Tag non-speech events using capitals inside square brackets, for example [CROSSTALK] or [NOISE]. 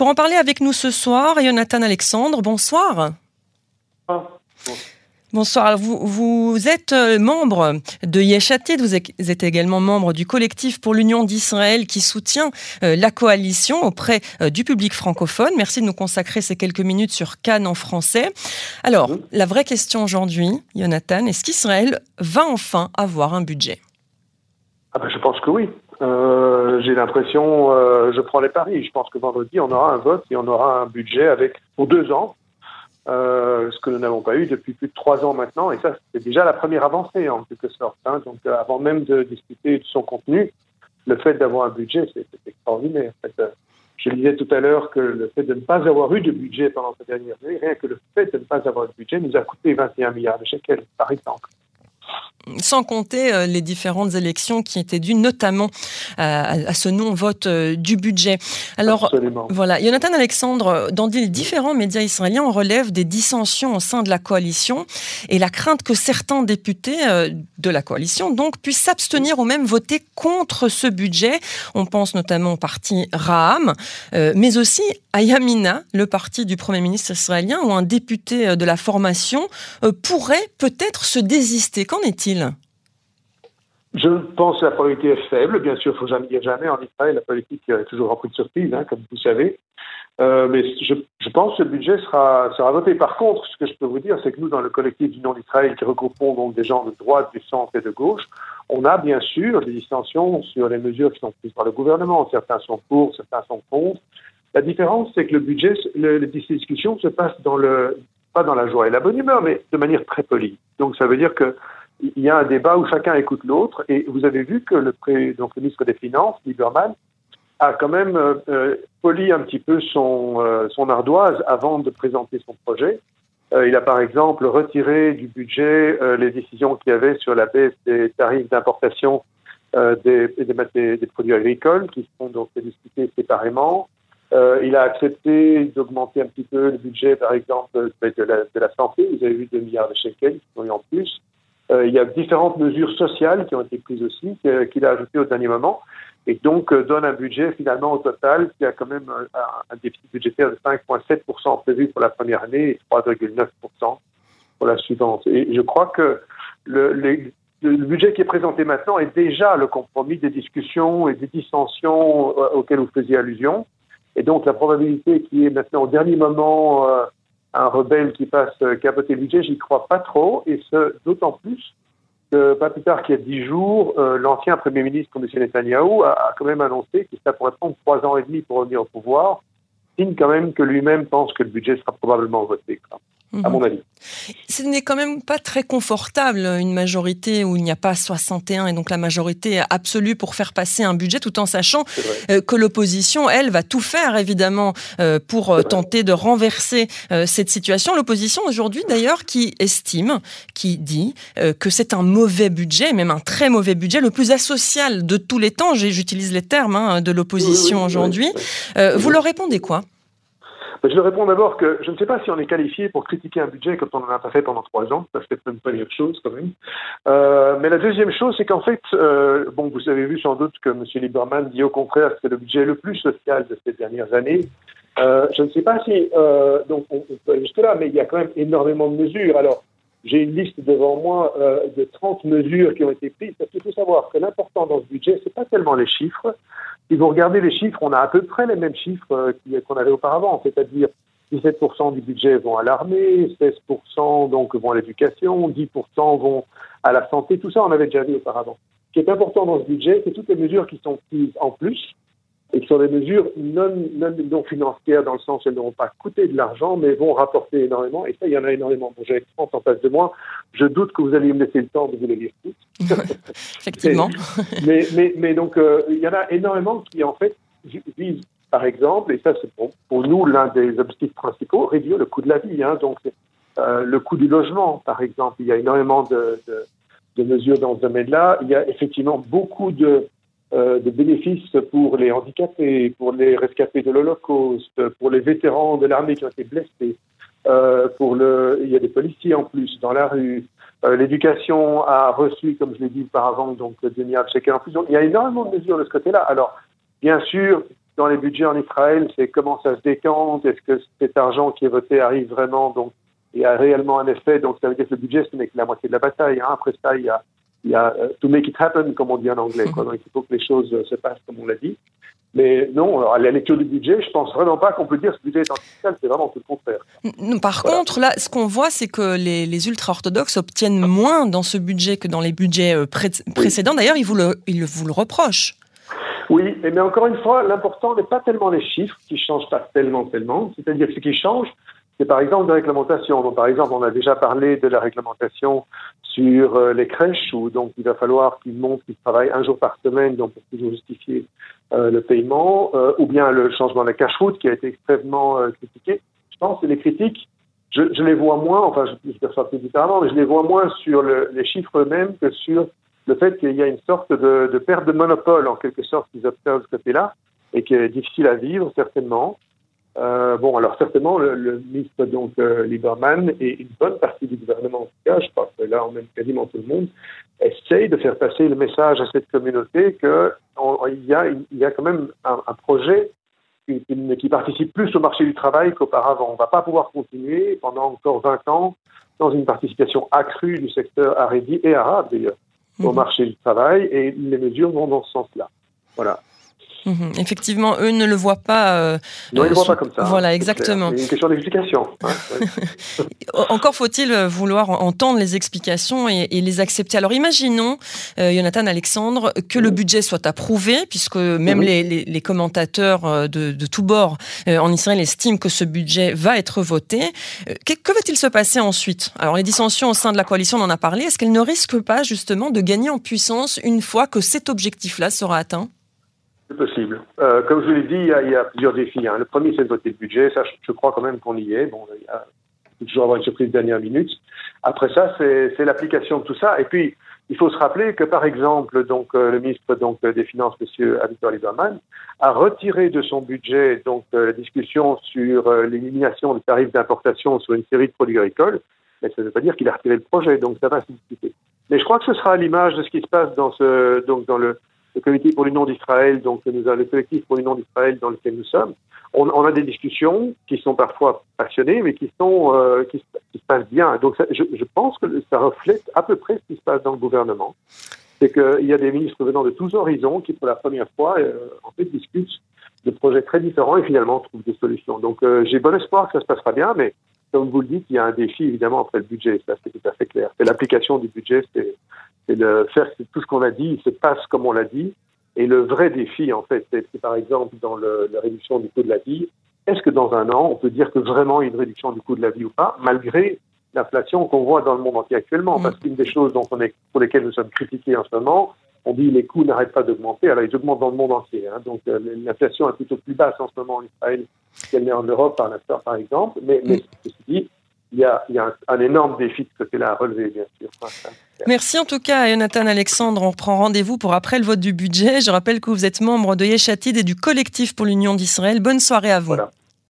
Pour en parler avec nous ce soir, Jonathan Alexandre, bonsoir. Bonsoir. Vous, vous êtes euh, membre de Yeshated, vous êtes également membre du collectif pour l'Union d'Israël qui soutient euh, la coalition auprès euh, du public francophone. Merci de nous consacrer ces quelques minutes sur Cannes en français. Alors, la vraie question aujourd'hui, Jonathan, est-ce qu'Israël va enfin avoir un budget? Ah ben, Je pense que oui. J'ai l'impression, je prends les paris, je pense que vendredi, on aura un vote et on aura un budget avec pour deux ans euh, ce que nous n'avons pas eu depuis plus de trois ans maintenant. Et ça, c'est déjà la première avancée, en quelque sorte. Hein. Donc, euh, avant même de discuter de son contenu, le fait d'avoir un budget, c'est extraordinaire. Euh, je disais tout à l'heure que le fait de ne pas avoir eu de budget pendant ces dernières années, rien que le fait de ne pas avoir de budget, nous a coûté 21 milliards de shekels, par exemple sans compter euh, les différentes élections qui étaient dues notamment euh, à, ce non-vote euh, du budget. Alors voilà, Jonathan Alexandre, dans les différents médias israéliens, on relève des dissensions au sein de la coalition et la crainte que certains députés de la coalition donc puissent s'abstenir ou même voter contre ce budget. On pense notamment au parti Raham, mais aussi à Yamina, le parti du Premier ministre israélien, où un député de la formation pourrait peut-être se désister. Qu'en est-il? Je pense que la probabilité est faible. Bien sûr, il ne faut jamais dire jamais. En Israël, la politique est toujours remplie de surprises, hein, comme vous savez. Euh, mais je, pense que le budget sera, voté. Par contre, ce que je peux vous dire, c'est que nous, dans le collectif du nom d'Israël, qui regroupons donc des gens de droite, du centre et de gauche, on a bien sûr des distensions sur les mesures qui sont prises par le gouvernement. Certains sont pour, certains sont contre. La différence, c'est que le budget, les discussions se passent dans le, pas dans la joie et la bonne humeur, mais de manière très polie. Donc, ça veut dire que il y a un débat où chacun écoute l'autre. Et vous avez vu que le, ministre des Finances, Lieberman, a quand même euh, euh, poli un petit peu son, euh, son ardoise avant de présenter son projet. il a par exemple retiré du budget les décisions qu'il y avait sur la baisse des tarifs d'importation des, produits agricoles qui seront donc discutés séparément. il a accepté d'augmenter un petit peu le budget, par exemple, de la, santé. Vous avez vu 2 milliards de shekels qui sont en plus. Euh, il y a différentes mesures sociales qui ont été prises aussi, qu'il a ajoutées au dernier moment, et donc euh, donne un budget finalement au total qui a quand même un, déficit budgétaire de 5,7% prévu pour la première année et 3,9% pour la suivante. Et je crois que le, budget qui est présenté maintenant est déjà le compromis des discussions et des dissensions euh, auxquelles vous faisiez allusion. Et donc la probabilité qui est maintenant au dernier moment un rebelle qui passe capoter le budget, j'y crois pas trop, et ce, d'autant plus que pas plus tard qu'il y a dix jours, euh, l'ancien Premier ministre, M. Netanyahou, a, a, quand même annoncé que ça pourrait prendre trois ans et demi pour revenir au pouvoir, signe quand même que lui-même pense que le budget sera probablement voté à mon avis. Ce n'est quand même pas très confortable, une majorité où il n'y a pas 61 et donc la majorité absolue pour faire passer un budget, tout en sachant euh, que l'opposition, elle, va tout faire évidemment euh, pour euh, tenter de renverser cette situation. L'opposition aujourd'hui d'ailleurs qui estime, qui dit que c'est un mauvais budget, même un très mauvais budget, le plus asocial de tous les temps. J'utilise les termes hein, de l'opposition aujourd'hui. Vous leur répondez quoi? Je leur réponds d'abord que je ne sais pas si on est qualifié pour critiquer un budget quand on en a pas fait pendant trois ans. Ça, c'est une chose quand même. Euh, mais la deuxième chose, c'est qu'en fait, euh, bon, vous avez vu sans doute que M. Lieberman dit au contraire que c'est le budget le plus social de ces dernières années. Euh, je ne sais pas si euh, donc on, peut aller jusque là, mais il y a quand même énormément de mesures. Alors, j'ai une liste devant moi euh, de 30 mesures qui ont été prises, parce qu'il faut savoir que l'important dans ce budget, c'est pas tellement les chiffres, si vous regardez les chiffres, on a à peu près les mêmes chiffres euh, qu'on avait auparavant, c'est-à-dire 17% du budget vont à l'armée, 16% donc vont à l'éducation, 10% vont à la santé, tout ça on avait déjà vu auparavant. Ce qui est important dans ce budget, c'est toutes les mesures qui sont prises en plus, et qui sont des mesures non, non, financières dans le sens qu'elles n'auront pas coûté de l'argent, mais vont rapporter énormément. Et ça, il y en a énormément. Bon, J'avais 30 en face de moi. Je doute que vous allez me laisser le temps de vous les lire toutes. [LAUGHS] Effectivement. [LAUGHS] mais, mais, mais, donc, euh, il y en a énormément qui, en fait, visent, par exemple, et ça, c'est pour, pour, nous l'un des objectifs principaux, réduire le coût de la vie. Hein. donc, euh, le coût du logement, par exemple. Il y a énormément de, de, de mesures dans ce domaine-là. Il y a effectivement beaucoup de euh, de bénéfices pour les handicapés, pour les rescapés de l'Holocauste, pour les vétérans de l'armée qui ont été blessés. Euh, pour le, il y a des policiers en plus dans la rue. Euh, l'éducation a reçu, comme je l'ai dit auparavant, donc 2 milliards de en plus. Donc, il y a énormément de mesures de ce côté-là. Alors, bien sûr, dans les budgets en Israël, c'est comment ça se décante, est-ce que cet argent qui est voté arrive vraiment donc et a réellement un effet. Donc ça veut dire que le budget, ce n'est que la moitié de la bataille. Hein. Après ça, il y a, il y a uh, to make it happen, comme on dit en anglais. Quoi. Donc il faut que les choses se passent comme on l'a dit. Mais non, alors, à la lecture du budget, je pense vraiment pas qu'on peut dire que ce budget est antifiscal, c'est vraiment tout le contraire. Par contre, là, ce qu'on voit, c'est que les, les ultra-orthodoxes obtiennent moins dans ce budget que dans les budgets euh, précédents. D'ailleurs, ils, vous le, ils vous le reprochent. Oui, mais encore une fois, l'important n'est pas tellement les chiffres qui changent pas tellement, tellement. C'est-à-dire que ce qui change, c'est par exemple de réglementation. Donc, par exemple, on a déjà parlé de la réglementation sur euh, les crèches, où donc il va falloir qu'ils montrent qu'ils travaillent un jour par semaine, donc pour toujours justifier euh, le paiement, euh, ou bien le changement de la cache-route qui a été extrêmement critiqué. Je pense que les critiques, je, les vois moins, enfin je, je perçois plus différemment, mais je les vois moins sur le, les chiffres eux-mêmes que sur le fait qu'il y a une sorte de perte de monopole en quelque sorte qu'ils observent de ce côté-là et qui est difficile à vivre certainement. Euh, bon, alors certainement, le, ministre donc euh, Lieberman et une bonne partie du gouvernement, en tout cas, je crois que là, on même quasiment tout le monde, essaye de faire passer le message à cette communauté qu'il y, a, il y a quand même un, un projet qui, qui, participe plus au marché du travail qu'auparavant. On ne va pas pouvoir continuer pendant encore 20 ans dans une participation accrue du secteur arabi et arabe d'ailleurs au mmh. marché du travail et les mesures vont dans ce sens-là. Voilà. Mhm. Effectivement, eux ne le voient pas. Euh, non, ils ne le voient pas comme ça. Hein, voilà, exactement. C'est une question d'explication. Hein, [LAUGHS] Encore faut-il vouloir entendre les explications et, les accepter. Alors imaginons, euh, Jonathan Alexandre, que le budget soit approuvé, puisque même mhm. les, commentateurs euh, de, de tous bords en Israël estiment que ce budget va être voté. que, que va-t-il se passer ensuite? Alors les dissensions au sein de la coalition, on en a parlé. Est-ce qu'elles ne risquent pas justement de gagner en puissance une fois que cet objectif-là sera atteint? C'est possible. Euh, comme je vous l'ai dit, il y, a, il y, a, plusieurs défis. Hein. Le premier, c'est de voter le budget. Ça, je, crois quand même qu'on y est. Bon, il y a toujours avoir une surprise de dernière minute. Après ça, c'est l'application de tout ça. Et puis, il faut se rappeler que, par exemple, donc euh, le ministre donc des Finances, M. Avigdor Lieberman, a retiré de son budget donc euh, la discussion sur euh, l'élimination des tarifs d'importation sur une série de produits agricoles. Mais ça ne veut pas dire qu'il a retiré le projet, donc ça va se discuter. Mais je crois que ce sera à l'image de ce qui se passe dans ce donc dans le le comité pour l'union d'Israël, donc nous avons le collectif pour l'union d'Israël dans lequel nous sommes, on, a des discussions qui sont parfois passionnées, mais qui sont euh, qui, se passent bien. Donc je, pense que ça reflète à peu près ce qui se passe dans le gouvernement. C'est qu'il y a des ministres venant de tous horizons qui, pour la première fois, euh, en fait, discutent de projets très différents et finalement trouvent des solutions. Donc euh, j'ai bon espoir que ça se passera bien, mais comme vous le dites, il y a un défi évidemment après le budget. Ça, c'est tout à fait clair. C'est l'application du budget, c'est c'est de faire tout ce qu'on a dit, se passe comme on l'a dit. Et le vrai défi, en fait, c'est par exemple dans le, la réduction du coût de la vie, est-ce que dans un an, on peut dire que vraiment il y a une réduction du coût de la vie ou pas, malgré l'inflation qu'on voit dans le monde entier actuellement? Mm. Parce qu'une des choses dont on est, pour lesquelles nous sommes critiqués en ce moment, on dit les coûts n'arrêtent pas d'augmenter, alors ils augmentent dans le monde entier. Hein. Donc euh, l'inflation est plutôt plus basse en ce moment en Israël qu'elle n'est en Europe, par l'instant, par exemple. Mais, mais mm. ceci dit, il y a, il y a un, un, énorme défi de ce côté-là à relever, bien sûr. Merci en tout cas à Jonathan Alexandre. On reprend rendez-vous pour après le vote du budget. Je rappelle que vous êtes membre de Yeshatid et du collectif pour l'Union d'Israël. Bonne soirée à vous. Voilà.